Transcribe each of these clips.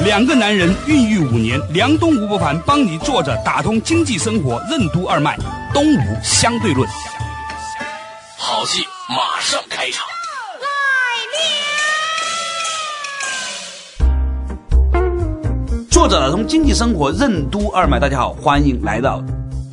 两个男人孕育五年，梁东吴伯凡帮你坐着打通经济生活任督二脉，东吴相对论。好戏马上开场。作者打通经济生活任督二脉，大家好，欢迎来到。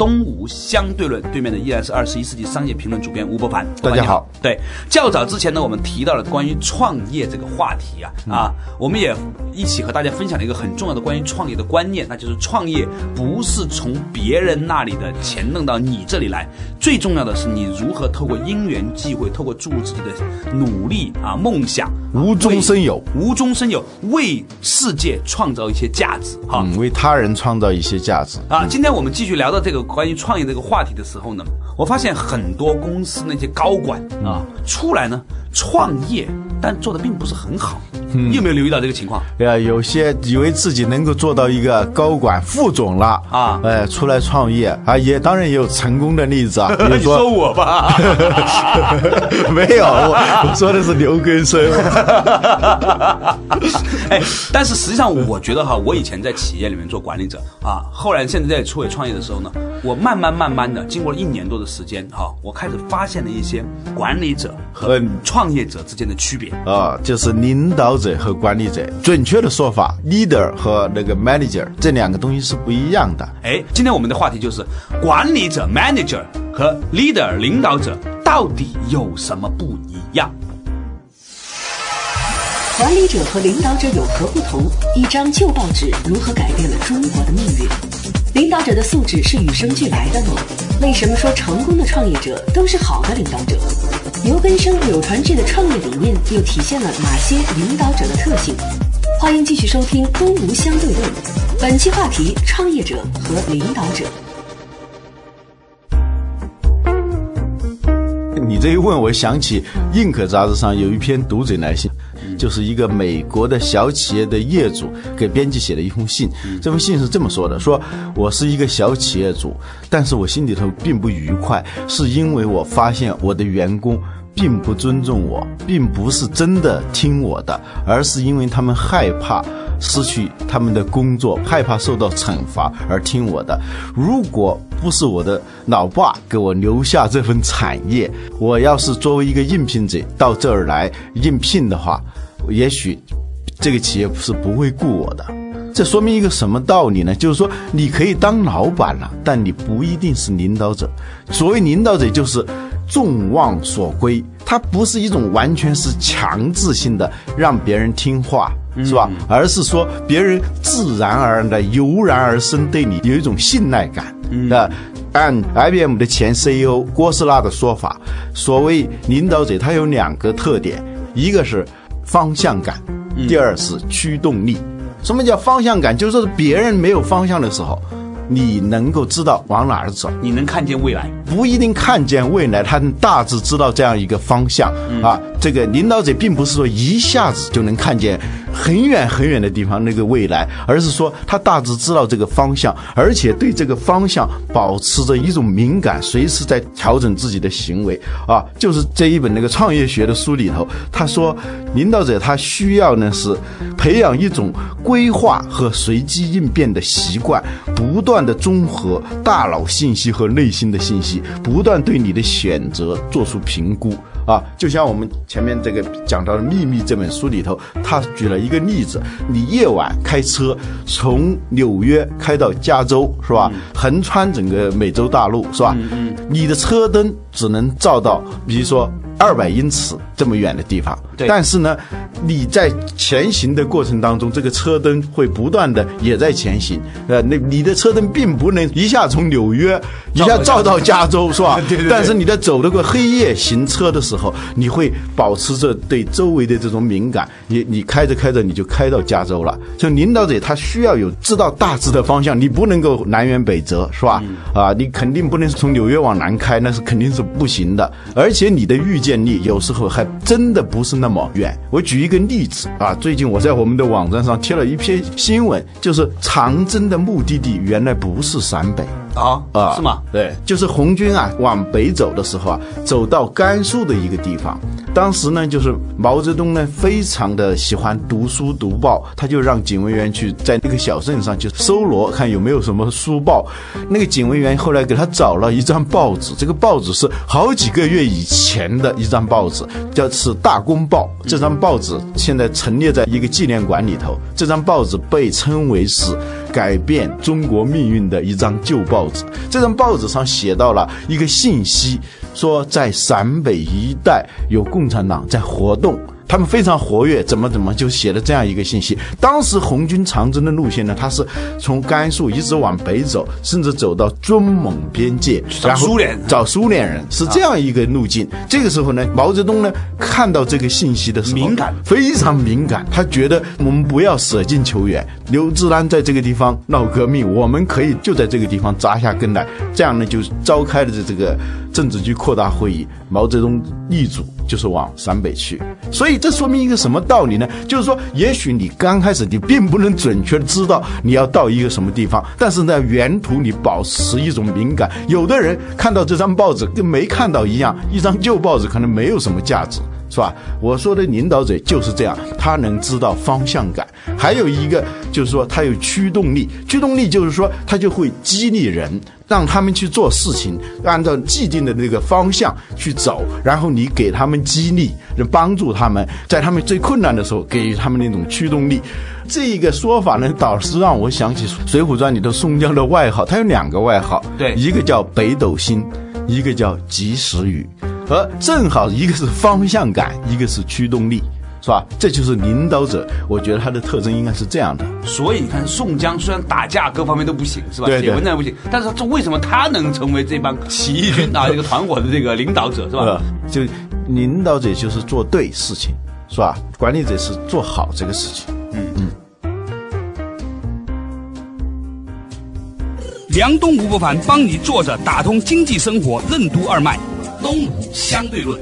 东吴相对论对面的依然是二十一世纪商业评论主编吴伯凡。大家好。对，较早之前呢，我们提到了关于创业这个话题啊啊，我们也一起和大家分享了一个很重要的关于创业的观念，那就是创业不是从别人那里的钱弄到你这里来，最重要的是你如何透过因缘际会，透过注入自己的努力啊梦想，无中生有，无中生有，为世界创造一些价值哈，为他人创造一些价值啊。今天我们继续聊到这个。关于创业这个话题的时候呢，我发现很多公司那些高管啊出来呢创业，但做的并不是很好。你有没有留意到这个情况？对啊，有些以为自己能够做到一个高管、副总了啊，哎，出来创业啊，也当然也有成功的例子啊。你说我吧，没有，我我说的是刘根生。哎，但是实际上，我觉得哈，我以前在企业里面做管理者啊，后来现在在出来创业的时候呢，我慢慢慢慢的，经过了一年多的时间哈，我开始发现了一些管理者和创业者之间的区别啊，就是领导。者和管理者，准确的说法，leader 和那个 manager 这两个东西是不一样的。哎，今天我们的话题就是管理者 manager 和 leader 领导者到底有什么不一样？管理者和领导者有何不同？一张旧报纸如何改变了中国的命运？领导者的素质是与生俱来的吗？为什么说成功的创业者都是好的领导者？牛根生、柳传志的创业理念又体现了哪些领导者的特性？欢迎继续收听《东吴相对论》，本期话题：创业者和领导者。你这一问，我想起《印可》杂志上有一篇读者来信。就是一个美国的小企业的业主给编辑写的一封信，这封信是这么说的：说我是一个小企业主，但是我心里头并不愉快，是因为我发现我的员工并不尊重我，并不是真的听我的，而是因为他们害怕失去他们的工作，害怕受到惩罚而听我的。如果不是我的老爸给我留下这份产业，我要是作为一个应聘者到这儿来应聘的话。也许这个企业是不会雇我的，这说明一个什么道理呢？就是说你可以当老板了，但你不一定是领导者。所谓领导者，就是众望所归，它不是一种完全是强制性的让别人听话，是吧？而是说别人自然而然的、油然而生对你有一种信赖感。那按 IBM 的前 CEO 郭士纳的说法，所谓领导者，他有两个特点，一个是。方向感，第二是驱动力。什么叫方向感？就是说别人没有方向的时候。你能够知道往哪儿走，你能看见未来，不一定看见未来，他大致知道这样一个方向啊。这个领导者并不是说一下子就能看见很远很远的地方那个未来，而是说他大致知道这个方向，而且对这个方向保持着一种敏感，随时在调整自己的行为啊。就是这一本那个创业学的书里头，他说，领导者他需要呢是培养一种规划和随机应变的习惯，不断。的综合大脑信息和内心的信息，不断对你的选择做出评估啊！就像我们前面这个讲到的《秘密》这本书里头，他举了一个例子：你夜晚开车从纽约开到加州，是吧？横穿整个美洲大陆，是吧？你的车灯只能照到，比如说。二百英尺这么远的地方。对但是呢，你在前行的过程当中，这个车灯会不断的也在前行。呃，那你的车灯并不能一下从纽约一下照到加州，是吧？对对对但是你在走那个黑夜行车的时候，你会保持着对周围的这种敏感。你你开着开着你就开到加州了。就领导者他需要有知道大致的方向，你不能够南辕北辙，是吧？嗯啊，你肯定不能从纽约往南开，那是肯定是不行的。而且你的预见力有时候还真的不是那么远。我举一个例子啊，最近我在我们的网站上贴了一篇新闻，就是长征的目的地原来不是陕北。啊啊，是吗？对，就是红军啊往北走的时候啊，走到甘肃的一个地方，当时呢，就是毛泽东呢非常的喜欢读书读报，他就让警卫员去在那个小镇上去搜罗，看有没有什么书报。那个警卫员后来给他找了一张报纸，这个报纸是好几个月以前的一张报纸，叫是《大公报》。这张报纸现在陈列在一个纪念馆里头，这张报纸被称为是改变中国命运的一张旧报纸。这张报纸上写到了一个信息，说在陕北一带有共产党在活动。他们非常活跃，怎么怎么就写了这样一个信息。当时红军长征的路线呢，它是从甘肃一直往北走，甚至走到中蒙边界，然后苏联找苏联人，是这样一个路径。这个时候呢，毛泽东呢看到这个信息的时候，敏感非常敏感，他觉得我们不要舍近求远。刘志丹在这个地方闹革命，我们可以就在这个地方扎下根来。这样呢，就召开了这这个政治局扩大会议，毛泽东一组就是往陕北去。所以这说明一个什么道理呢？就是说，也许你刚开始你并不能准确知道你要到一个什么地方，但是呢，沿途你保持一种敏感。有的人看到这张报纸跟没看到一样，一张旧报纸可能没有什么价值。是吧？我说的领导者就是这样，他能知道方向感。还有一个就是说，他有驱动力。驱动力就是说，他就会激励人，让他们去做事情，按照既定的那个方向去走。然后你给他们激励，帮助他们，在他们最困难的时候给予他们那种驱动力。这一个说法呢，倒是让我想起《水浒传》里的宋江的外号，他有两个外号，对一个叫北斗星，一个叫及时雨。而正好一个是方向感，一个是驱动力，是吧？这就是领导者，我觉得他的特征应该是这样的。所以你看，宋江虽然打架各方面都不行，是吧？对对写文章也不行，但是这为什么他能成为这帮起义军啊这个团伙的这个领导者，是吧？呃，就领导者就是做对事情，是吧？管理者是做好这个事情。嗯嗯梁东吴不凡帮你坐着打通经济生活任督二脉，东吴相对论。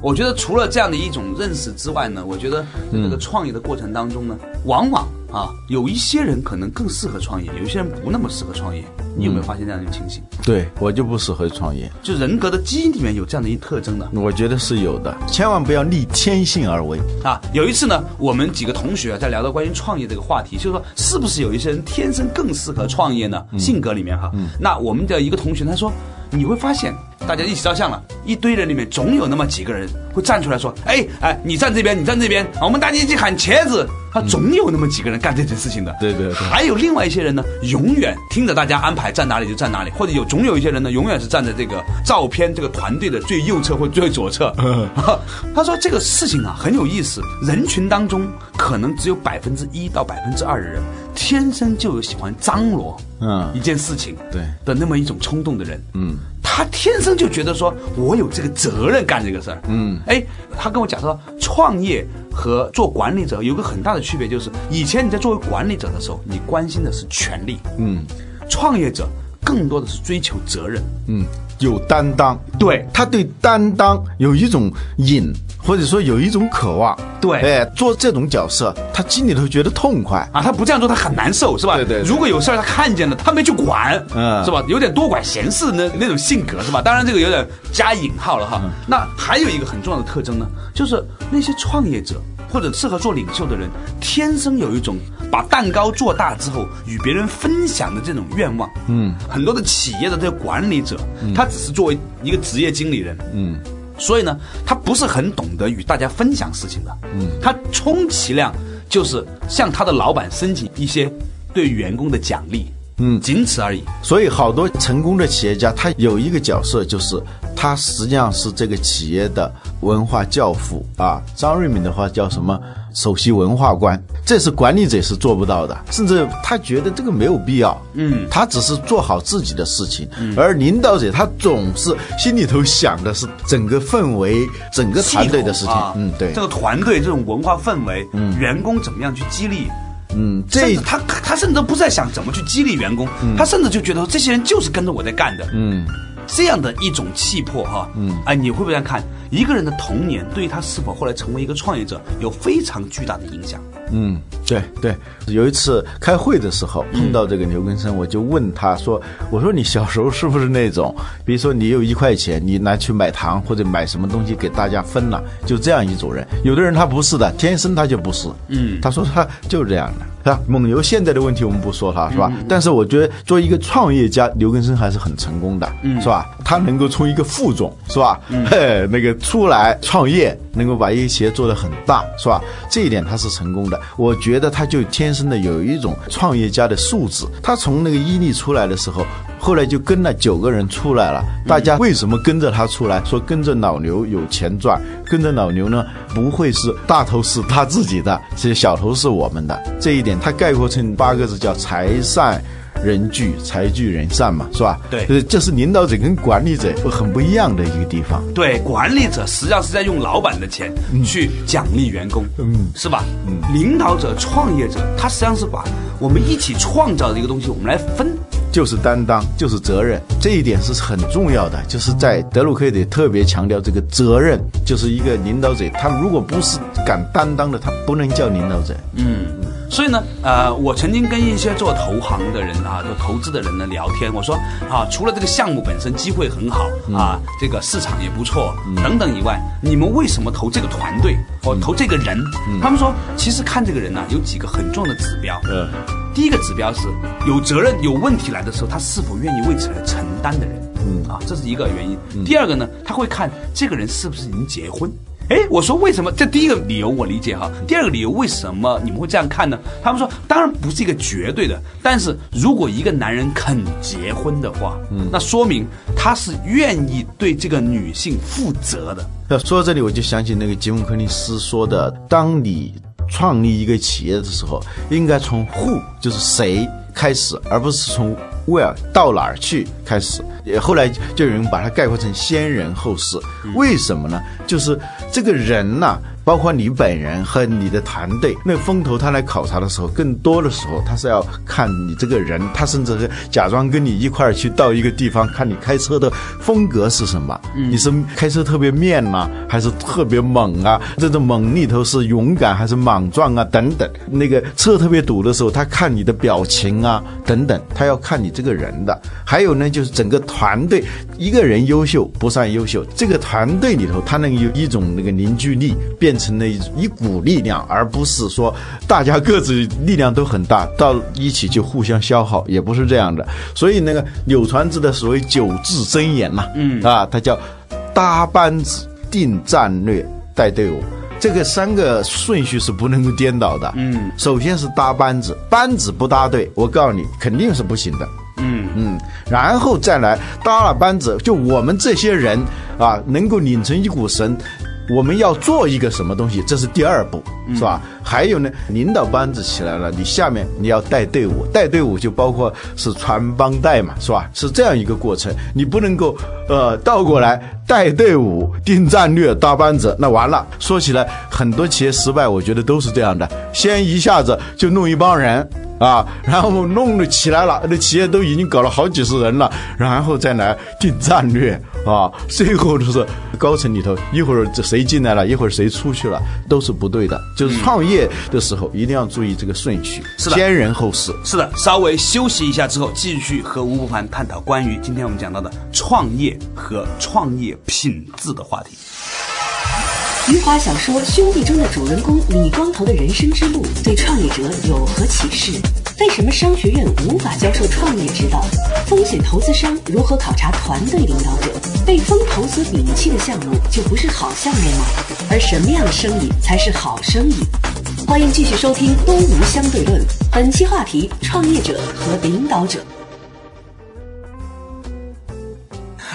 我觉得除了这样的一种认识之外呢，我觉得在这个创业的过程当中呢，往往啊有一些人可能更适合创业，有一些人不那么适合创业。你有没有发现这样的情形？对我就不适合创业，就人格的基因里面有这样的一特征的我觉得是有的，千万不要逆天性而为。啊。有一次呢，我们几个同学啊在聊到关于创业这个话题，就是说是不是有一些人天生更适合创业呢？性格里面哈，那我们的一个同学他说，你会发现大家一起照相了，一堆人里面总有那么几个人会站出来说，哎哎，你站这边，你站这边，啊我们大家一起喊茄子。他总有那么几个人干这件事情的，对对对。还有另外一些人呢，永远听着大家安排站哪里就站哪里，或者有总有一些人呢，永远是站在这个照片这个团队的最右侧或最左侧。他说这个事情啊很有意思，人群当中可能只有百分之一到百分之二的人，天生就有喜欢张罗嗯。一件事情对。的那么一种冲动的人。嗯，他天生就觉得说我有这个责任干这个事儿。嗯，哎，他跟我讲说，创业和做管理者有个很大的区别，就是以前你在作为管理者的时候，你关心的是权利，嗯创业者更多的是追求责任。嗯，有担当。对他对担当有一种瘾，或者说有一种渴望。对哎，做这种角色，他心里头觉得痛快。啊，他不这样做，他很难受，是吧？对对对如果有事儿他看见了，他没去管，嗯是吧？有点多管闲事那那种性格，是吧？当然这个有点加引号了哈。嗯那还有一个很重要的特征呢，就是那些创业者或者适合做领袖的人，天生有一种把蛋糕做大之后与别人分享的这种愿望。嗯，很多的企业的这个管理者，他只是作为一个职业经理人，嗯所以呢，他不是很懂得与大家分享事情的。嗯，他充其量就是向他的老板申请一些对员工的奖励。嗯仅此而已。所以好多成功的企业家，他有一个角色就是他实际上是这个企业的文化教父啊。张瑞敏的话叫什么？首席文化官，这是管理者是做不到的，甚至他觉得这个没有必要。嗯，他只是做好自己的事情，而领导者他总是心里头想的是整个氛围、整个团队的事情。啊嗯，对这，个团队这种文化氛围，嗯，员工怎么样去激励？嗯，这他他甚至都不在想怎么去激励员工，他甚至就觉得这些人就是跟着我在干的，嗯。这样的一种气魄哈，嗯，哎，你会不会这样看？一个人的童年对于他是否后来成为一个创业者有非常巨大的影响。嗯，对对，有一次开会的时候碰到这个牛根生，我就问他说：“我说你小时候是不是那种，比如说你有一块钱，你拿去买糖或者买什么东西给大家分了，就这样一种人？有的人他不是的，天生他就不是。嗯，他说他就是这样的。”是吧？蒙牛现在的问题我们不说它，是吧？但是我觉得作为一个创业家，刘根生还是很成功的，是吧？他能够从一个副总，是吧？嘿，那个出来创业，能够把一个企业做得很大，是吧？这一点他是成功的。我觉得他就天生的有一种创业家的素质。他从那个伊利出来的时候，后来就跟了九个人出来了。大家为什么跟着他出来？说跟着老牛有钱赚，跟着老牛呢，不会是大头是他自己的，这些小头是我们的。这一点他概括成八个字，叫财散。人聚财聚人散嘛，是吧？对呃这是领导者跟管理者很不一样的一个地方。对，管理者实际上是在用老板的钱去奖励员工，嗯是吧？嗯，领导者、创业者，他实际上是把我们一起创造的一个东西，我们来分。就是担当，就是责任，这一点是很重要的。就是在德鲁克得特别强调这个责任，就是一个领导者，他如果不是敢担当的，他不能叫领导者。嗯所以呢，呃，我曾经跟一些做投行的人啊，做投资的人呢聊天，我说啊，除了这个项目本身机会很好啊，这个市场也不错等等以外，你们为什么投这个团队或投这个人？他们说，其实看这个人呢、有几个很重要的指标。嗯第一个指标是有责任、有问题来的时候，他是否愿意为此来承担的人。嗯啊，这是一个原因。第二个呢，他会看这个人是不是已经结婚。哎，我说为什么？这第一个理由我理解哈。第二个理由为什么你们会这样看呢？他们说，当然不是一个绝对的，但是如果一个男人肯结婚的话，嗯，那说明他是愿意对这个女性负责的。那说到这里，我就想起那个吉姆·柯林斯说的：当你创立一个企业的时候，应该从 who 就是谁开始，而不是从 where 到哪儿去开始。也后来就有人把它概括成先人后事。为什么呢？就是这个人呐、包括你本人和你的团队，那风投他来考察的时候，更多的时候他是要看你这个人，他甚至是假装跟你一块儿去到一个地方，看你开车的风格是什么。你是开车特别面呐、还是特别猛啊？这种猛里头是勇敢还是莽撞啊？等等。那个车特别堵的时候，他看你的表情啊，等等，他要看你这个人的。还有呢，就是整个团队，一个人优秀不算优秀，这个团队里头他能有一种那个凝聚力，变成了一一股力量，而不是说大家各自力量都很大，到一起就互相消耗，也不是这样的。所以那个柳传志的所谓九字真言嘛、嗯啊，他叫搭班子、定战略、带队伍。这个三个顺序是不能够颠倒的。嗯，首先是搭班子，班子不搭队，我告诉你肯定是不行的。嗯嗯，然后再来搭了班子，就我们这些人啊，能够拧成一股绳。我们要做一个什么东西，这是第二步，是吧？还有呢，领导班子起来了，你下面你要带队伍，带队伍就包括是传帮带嘛，是吧？是这样一个过程，你不能够呃倒过来带队伍、定战略、搭班子，那完了。说起来，很多企业失败，我觉得都是这样的，先一下子就弄一帮人。啊，然后弄了起来了，那企业都已经搞了好几十人了，然后再来定战略啊，最后就是高层里头一会儿这谁进来了，一会儿谁出去了，都是不对的。就是创业的时候一定要注意这个顺序，是的先人后事。是的，稍微休息一下之后，继续和吴不凡探讨关于今天我们讲到的创业和创业品质的话题。余华小说《兄弟》中的主人公李光头的人生之路对创业者有何启示？为什么商学院无法教授创业之道？风险投资商如何考察团队领导者？被风投所摒弃的项目就不是好项目吗？而什么样的生意才是好生意？欢迎继续收听《东吴相对论》，本期话题：创业者和领导者。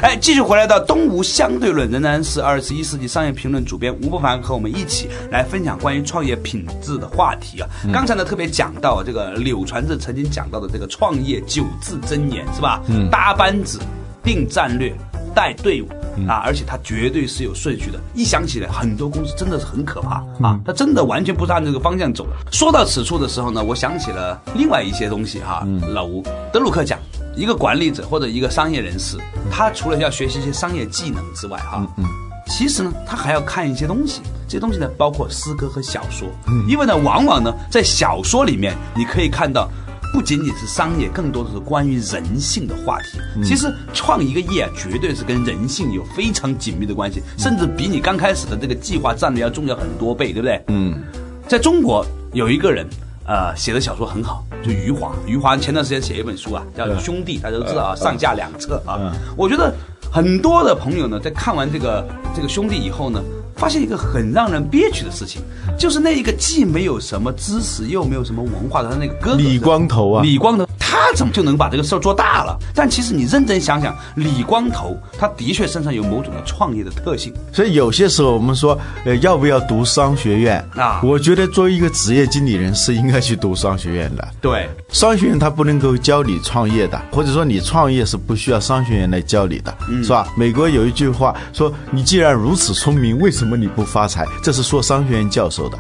哎，继续回来到东吴相对论，仍然是二十一世纪商业评论主编吴伯凡和我们一起来分享关于创业品质的话题啊。刚才呢特别讲到这个柳传志曾经讲到的这个创业九字真言是吧？嗯，搭班子、定战略、带队伍。啊，而且它绝对是有顺序的。一想起来，很多公司真的是很可怕啊，它真的完全不是按这个方向走的。说到此处的时候呢，我想起了另外一些东西哈。老吴德鲁克讲，一个管理者或者一个商业人士，他除了要学习一些商业技能之外，哈，嗯，其实呢，他还要看一些东西。这些东西呢，包括诗歌和小说，因为呢，往往呢，在小说里面，你可以看到。不仅仅是商业，更多的是关于人性的话题。其实创一个业啊，绝对是跟人性有非常紧密的关系，甚至比你刚开始的这个计划战略要重要很多倍，对不对？嗯，在中国有一个人，呃，写的小说很好，就余华。余华前段时间写一本书啊，叫《兄弟》，大家都知道啊，上下两册啊。我觉得很多的朋友呢，在看完这个这个《兄弟》以后呢。发现一个很让人憋屈的事情，就是那一个既没有什么知识又没有什么文化的他那个哥哥李光头啊，李光头。他怎么就能把这个事儿做大了？但其实你认真想想，李光头他的确身上有某种的创业的特性。所以有些时候我们说，呃，要不要读商学院啊？我觉得作为一个职业经理人是应该去读商学院的。对，商学院它不能够教你创业的，或者说你创业是不需要商学院来教你的，是吧？美国有一句话说：“你既然如此聪明，为什么你不发财？”这是说商学院教授的。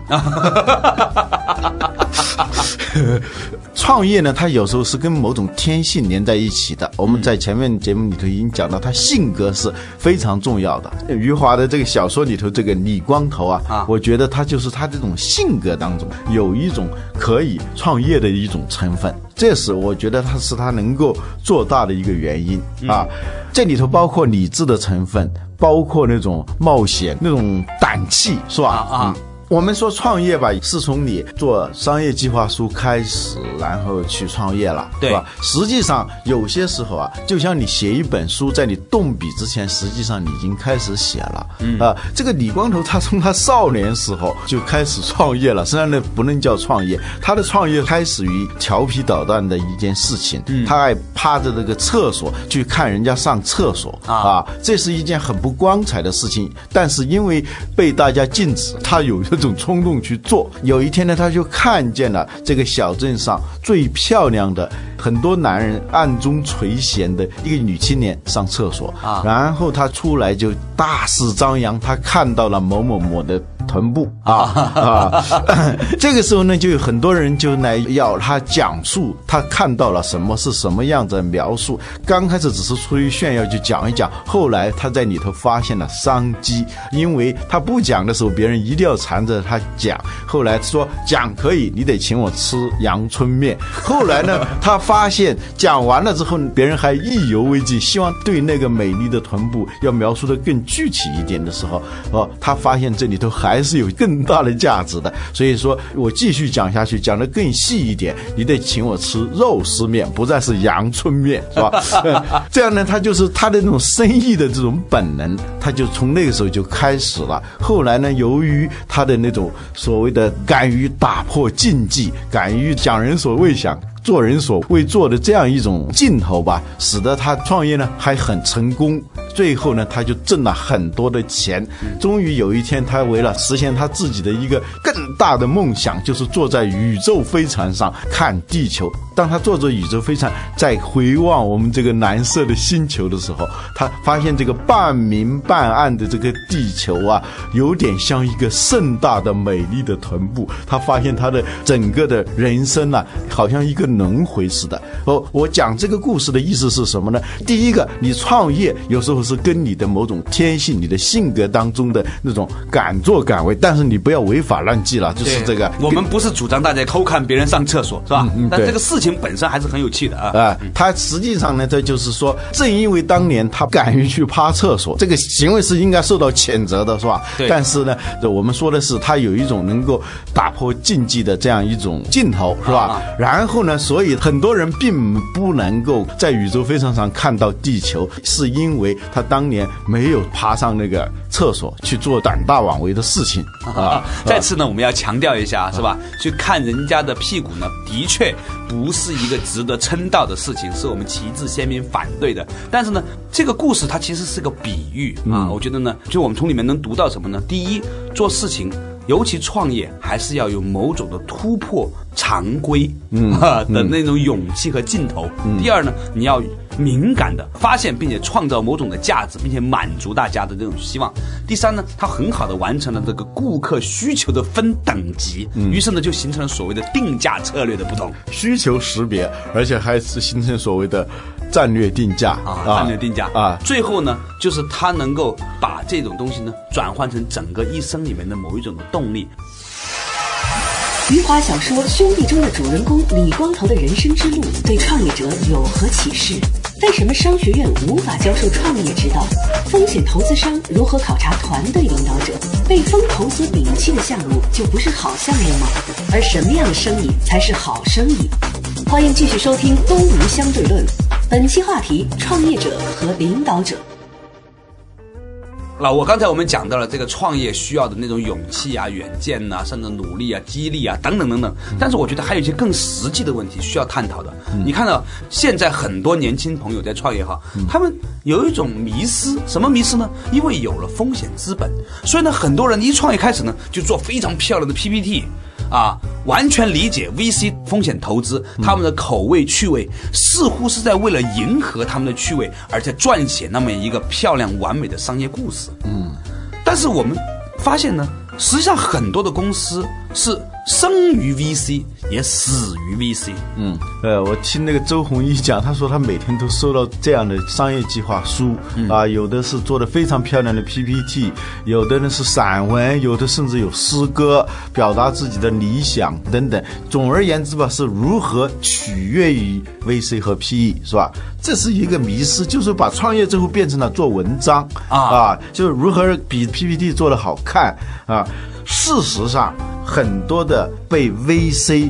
创业呢，它有时候是跟某种天性连在一起的。我们在前面节目里头已经讲到，他性格是非常重要的。余华的这个小说里头，这个李光头啊，啊，我觉得他就是他这种性格当中有一种可以创业的一种成分，这是我觉得他是他能够做大的一个原因啊。这里头包括理智的成分，包括那种冒险、那种胆气，是吧？啊。我们说创业吧，是从你做商业计划书开始，然后去创业了，对吧？实际上有些时候啊，就像你写一本书，在你动笔之前，实际上你已经开始写了。啊，这个李光头他从他少年时候就开始创业了，实际上那不能叫创业，他的创业开始于调皮捣蛋的一件事情。他爱趴着这个厕所去看人家上厕所啊，这是一件很不光彩的事情。但是因为被大家禁止，他有这种冲动去做。有一天呢，他就看见了这个小镇上最漂亮的、很多男人暗中垂涎的一个女青年上厕所啊，然后他出来就大肆张扬，他看到了某某某的。臀部啊啊！这个时候呢，就有很多人就来要他讲述他看到了什么是什么样子描述。刚开始只是出于炫耀就讲一讲，后来他在里头发现了商机，因为他不讲的时候，别人一定要缠着他讲。后来说讲可以，你得请我吃阳春面。后来呢，他发现讲完了之后，别人还意犹未尽，希望对那个美丽的臀部要描述的更具体一点的时候，哦，他发现这里头还。还是有更大的价值的，所以说我继续讲下去，讲的更细一点，你得请我吃肉丝面，不再是阳春面，是吧？这样呢，他就是他的那种生意的这种本能，他就从那个时候就开始了。后来呢，由于他的那种所谓的敢于打破禁忌，敢于讲人所未想。做人所未做的这样一种劲头吧，使得他创业呢还很成功。最后呢，他就挣了很多的钱。终于有一天，他为了实现他自己的一个更大的梦想，就是坐在宇宙飞船上看地球。当他坐着宇宙飞船在回望我们这个蓝色的星球的时候，他发现这个半明半暗的这个地球啊，有点像一个盛大的美丽的臀部。他发现他的整个的人生啊，好像一个轮回似的。哦，我讲这个故事的意思是什么呢？第一个，你创业有时候是跟你的某种天性、你的性格当中的那种敢作敢为，但是你不要违法乱纪了，就是这个。我们不是主张大家偷看别人上厕所，是吧？嗯，但这个事。情本身还是很有趣的啊啊！他实际上呢，这就是说，正因为当年他敢于去趴厕所，这个行为是应该受到谴责的，是吧？对。但是呢，我们说的是他有一种能够打破禁忌的这样一种劲头，是吧？然后呢，所以很多人并不能够在宇宙飞船上看到地球，是因为他当年没有爬上那个厕所去做胆大妄为的事情啊。再次呢，我们要强调一下，是吧？去看人家的屁股呢，的确不是一个值得称道的事情，是我们旗帜鲜明反对的。但是呢，这个故事它其实是个比喻啊。我觉得呢，就我们从里面能读到什么呢？第一，做事情。尤其创业还是要有某种的突破常规，嗯的那种勇气和劲头。第二呢，你要敏感的发现并且创造某种的价值，并且满足大家的这种希望。第三呢，它很好的完成了这个顾客需求的分等级，于是呢就形成了所谓的定价策略的不同，需求识别，而且还是形成所谓的。战略定价啊，战略定价啊，最后呢，就是他能够把这种东西呢转换成整个一生里面的某一种的动力。余华小说《兄弟》中的主人公李光头的人生之路，对创业者有何启示？为什么商学院无法教授创业之道？风险投资商如何考察团队领导者？被风投所摒弃的项目就不是好项目吗？而什么样的生意才是好生意？欢迎继续收听《东吴相对论》。本期话题：创业者和领导者。那我刚才我们讲到了这个创业需要的那种勇气啊、远见呐，甚至努力啊、激励啊等等等等。但是我觉得还有一些更实际的问题需要探讨的。你看到现在很多年轻朋友在创业哈，他们有一种迷失，什么迷失呢？因为有了风险资本，所以呢，很多人一创业开始呢，就做非常漂亮的 PPT。啊，完全理解 VC 风险投资，他们的口味趣味似乎是在为了迎合他们的趣味，而在撰写那么一个漂亮完美的商业故事。嗯，但是我们发现呢，实际上很多的公司是。生于 VC，也死于 VC。嗯，呃，我听那个周鸿祎讲，他说他每天都收到这样的商业计划书，啊，有的是做的非常漂亮的 PPT，有的呢是散文，有的甚至有诗歌，表达自己的理想等等。总而言之吧，是如何取悦于 VC 和 PE，是吧？这是一个迷失，就是把创业最后变成了做文章啊，就是如何比 PPT 做的好看啊。事实上，很多的被 VC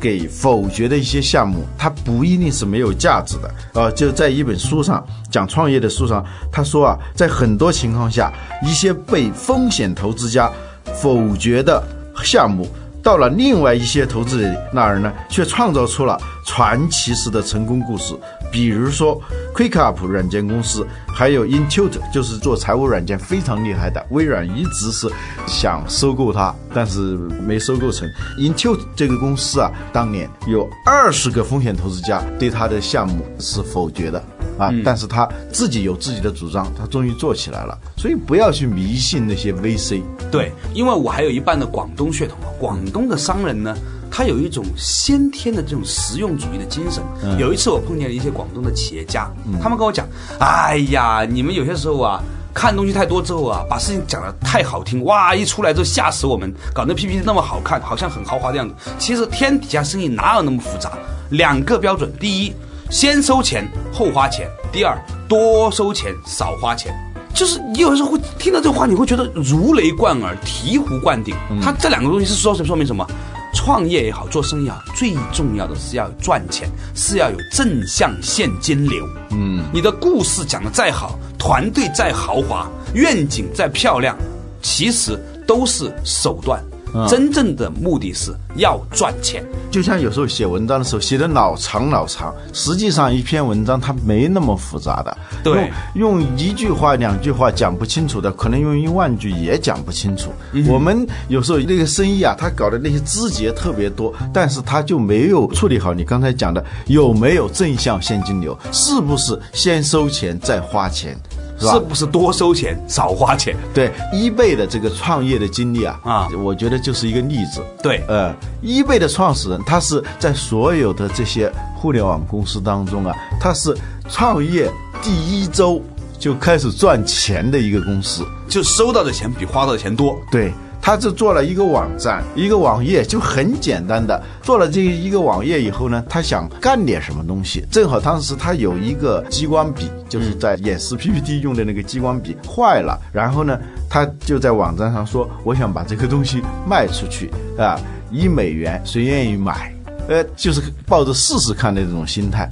给否决的一些项目，它不一定是没有价值的啊。就在一本书上讲创业的书上，他说啊，在很多情况下，一些被风险投资家否决的项目，到了另外一些投资人那儿呢，却创造出了传奇式的成功故事。比如说，QuickUp 软件公司，还有 Intuit，就是做财务软件非常厉害的。微软一直是想收购它，但是没收购成。Intuit 这个公司啊，当年有二十个风险投资家对它的项目是否决的啊，但是他自己有自己的主张，他终于做起来了。所以不要去迷信那些 VC。对，因为我还有一半的广东血统，广东的商人呢。他有一种先天的这种实用主义的精神。有一次我碰见了一些广东的企业家，他们跟我讲：“哎呀，你们有些时候啊，看东西太多之后啊，把事情讲的太好听，哇，一出来就吓死我们，搞那 PPT 那么好看，好像很豪华的样子。其实天底下生意哪有那么复杂？两个标准：第一，先收钱后花钱；第二，多收钱少花钱。就是你有时候会听到这话，你会觉得如雷贯耳、醍醐灌顶。他这两个东西是说说明什么？”创业也好，做生意啊，最重要的是要赚钱，是要有正向现金流。嗯，你的故事讲的再好，团队再豪华，愿景再漂亮，其实都是手段。真正的目的是要赚钱，就像有时候写文章的时候写的老长老长，实际上一篇文章它没那么复杂的。对，用一句话两句话讲不清楚的，可能用一万句也讲不清楚。我们有时候那个生意啊，他搞的那些枝节特别多，但是他就没有处理好你刚才讲的有没有正向现金流，是不是先收钱再花钱。是不是多收钱少花钱？对，一倍的这个创业的经历啊，啊，我觉得就是一个例子。对，呃，一倍的创始人，他是在所有的这些互联网公司当中啊，他是创业第一周就开始赚钱的一个公司，就收到的钱比花到的钱多。对。他就做了一个网站，一个网页，就很简单的做了这一个网页以后呢，他想干点什么东西。正好当时他有一个激光笔，就是在演示 PPT 用的那个激光笔坏了，然后呢，他就在网站上说：“我想把这个东西卖出去啊，一美元，谁愿意买？”呃，就是抱着试试看的这种心态。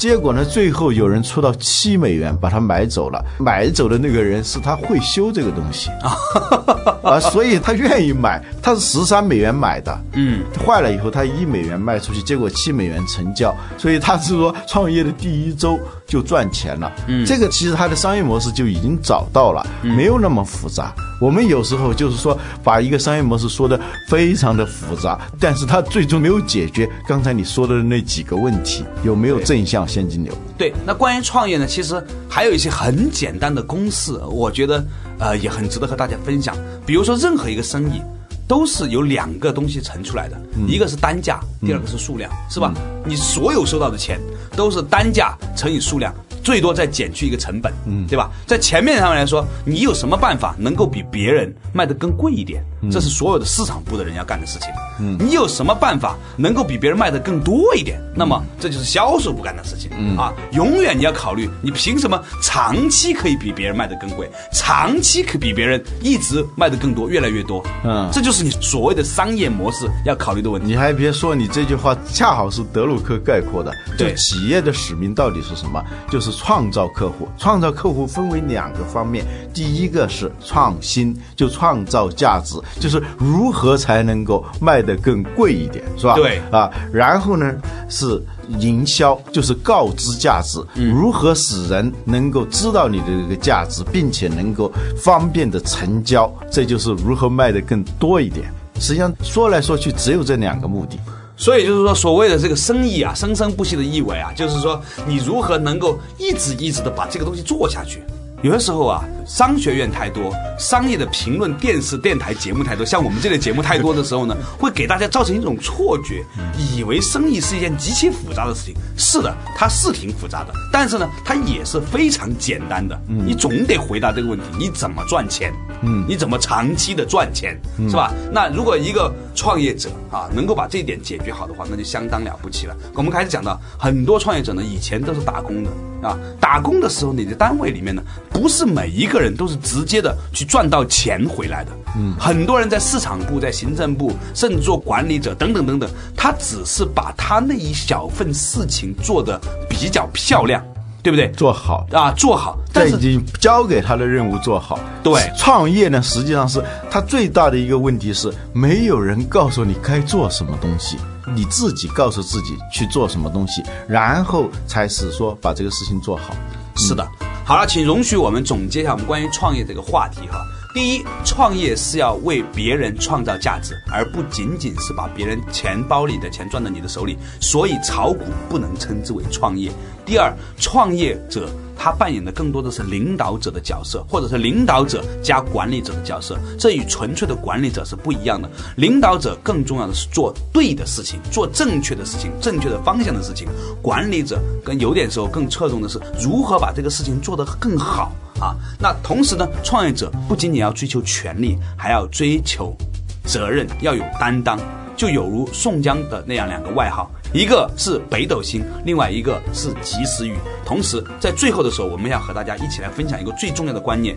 结果呢，最后有人出到七美元把它买走了，买走的那个人是他会修这个东西。啊，所以他愿意买，他是十三美元买的，嗯，坏了以后他一美元卖出去，结果七美元成交，所以他是说创业的第一周就赚钱了，嗯，这个其实它的商业模式就已经找到了，没有那么复杂。我们有时候就是说把一个商业模式说的非常的复杂，但是它最终没有解决刚才你说的那几个问题，有没有正向现金流？对，那关于创业呢，其实还有一些很简单的公式，我觉得呃也很值得和大家分享。比如说，任何一个生意都是由两个东西乘出来的，一个是单价，第二个是数量，是吧？你所有收到的钱都是单价乘以数量。最多再减去一个成本，嗯，对吧？在前面上面来说，你有什么办法能够比别人卖的更贵一点？这是所有的市场部的人要干的事情。嗯，你有什么办法能够比别人卖得更多一点？那么这就是销售部干的事情。嗯啊，永远你要考虑，你凭什么长期可以比别人卖得更贵？长期可比别人一直卖得更多，越来越多。嗯，这就是你所谓的商业模式要考虑的问题。你还别说，你这句话恰好是德鲁克概括的。对，企业的使命到底是什么？就是。创造客户，创造客户分为两个方面，第一个是创新，就创造价值，就是如何才能够卖得更贵一点，是吧？对啊，然后呢是营销，就是告知价值，如何使人能够知道你的这个价值，并且能够方便的成交，这就是如何卖得更多一点。实际上说来说去，只有这两个目的。所以就是说，所谓的这个生意啊，生生不息的意味啊，就是说，你如何能够一直一直的把这个东西做下去？有的时候啊，商学院太多，商业的评论、电视、电台节目太多，像我们这类节目太多的时候呢，会给大家造成一种错觉，以为生意是一件极其复杂的事情。是的，它是挺复杂的，但是呢，它也是非常简单的。你总得回答这个问题：你怎么赚钱？嗯，你怎么长期的赚钱？是吧？那如果一个创业者啊，能够把这一点解决好的话，那就相当了不起了。我们开始讲到，很多创业者呢，以前都是打工的啊，打工的时候，你的单位里面呢。不是每一个人都是直接的去赚到钱回来的，嗯，很多人在市场部、在行政部，甚至做管理者等等等等，他只是把他那一小份事情做得比较漂亮，对不对？做好啊，做好，但已经交给他的任务做好。对，创业呢，实际上是他最大的一个问题是，没有人告诉你该做什么东西，你自己告诉自己去做什么东西，然后才是说把这个事情做好。是的。好了，请容许我们总结一下我们关于创业这个话题哈。第一，创业是要为别人创造价值，而不仅仅是把别人钱包里的钱赚到你的手里，所以炒股不能称之为创业。第二，创业者。他扮演的更多的是领导者的角色，或者是领导者加管理者的角色，这与纯粹的管理者是不一样的。领导者更重要的是做对的事情，做正确的事情，正确的方向的事情。管理者跟有点时候更侧重的是如何把这个事情做得更好啊。那同时呢，创业者不仅仅要追求权利，还要追求责任，要有担当。就有如宋江的那样两个外号，一个是北斗星，另外一个是及时雨。同时，在最后的时候，我们要和大家一起来分享一个最重要的观念：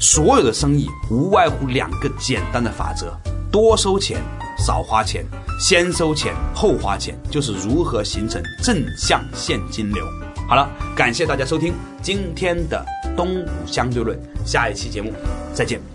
所有的生意无外乎两个简单的法则，多收钱，少花钱，先收钱后花钱，就是如何形成正向现金流。好了，感谢大家收听今天的东吴相对论，下一期节目再见。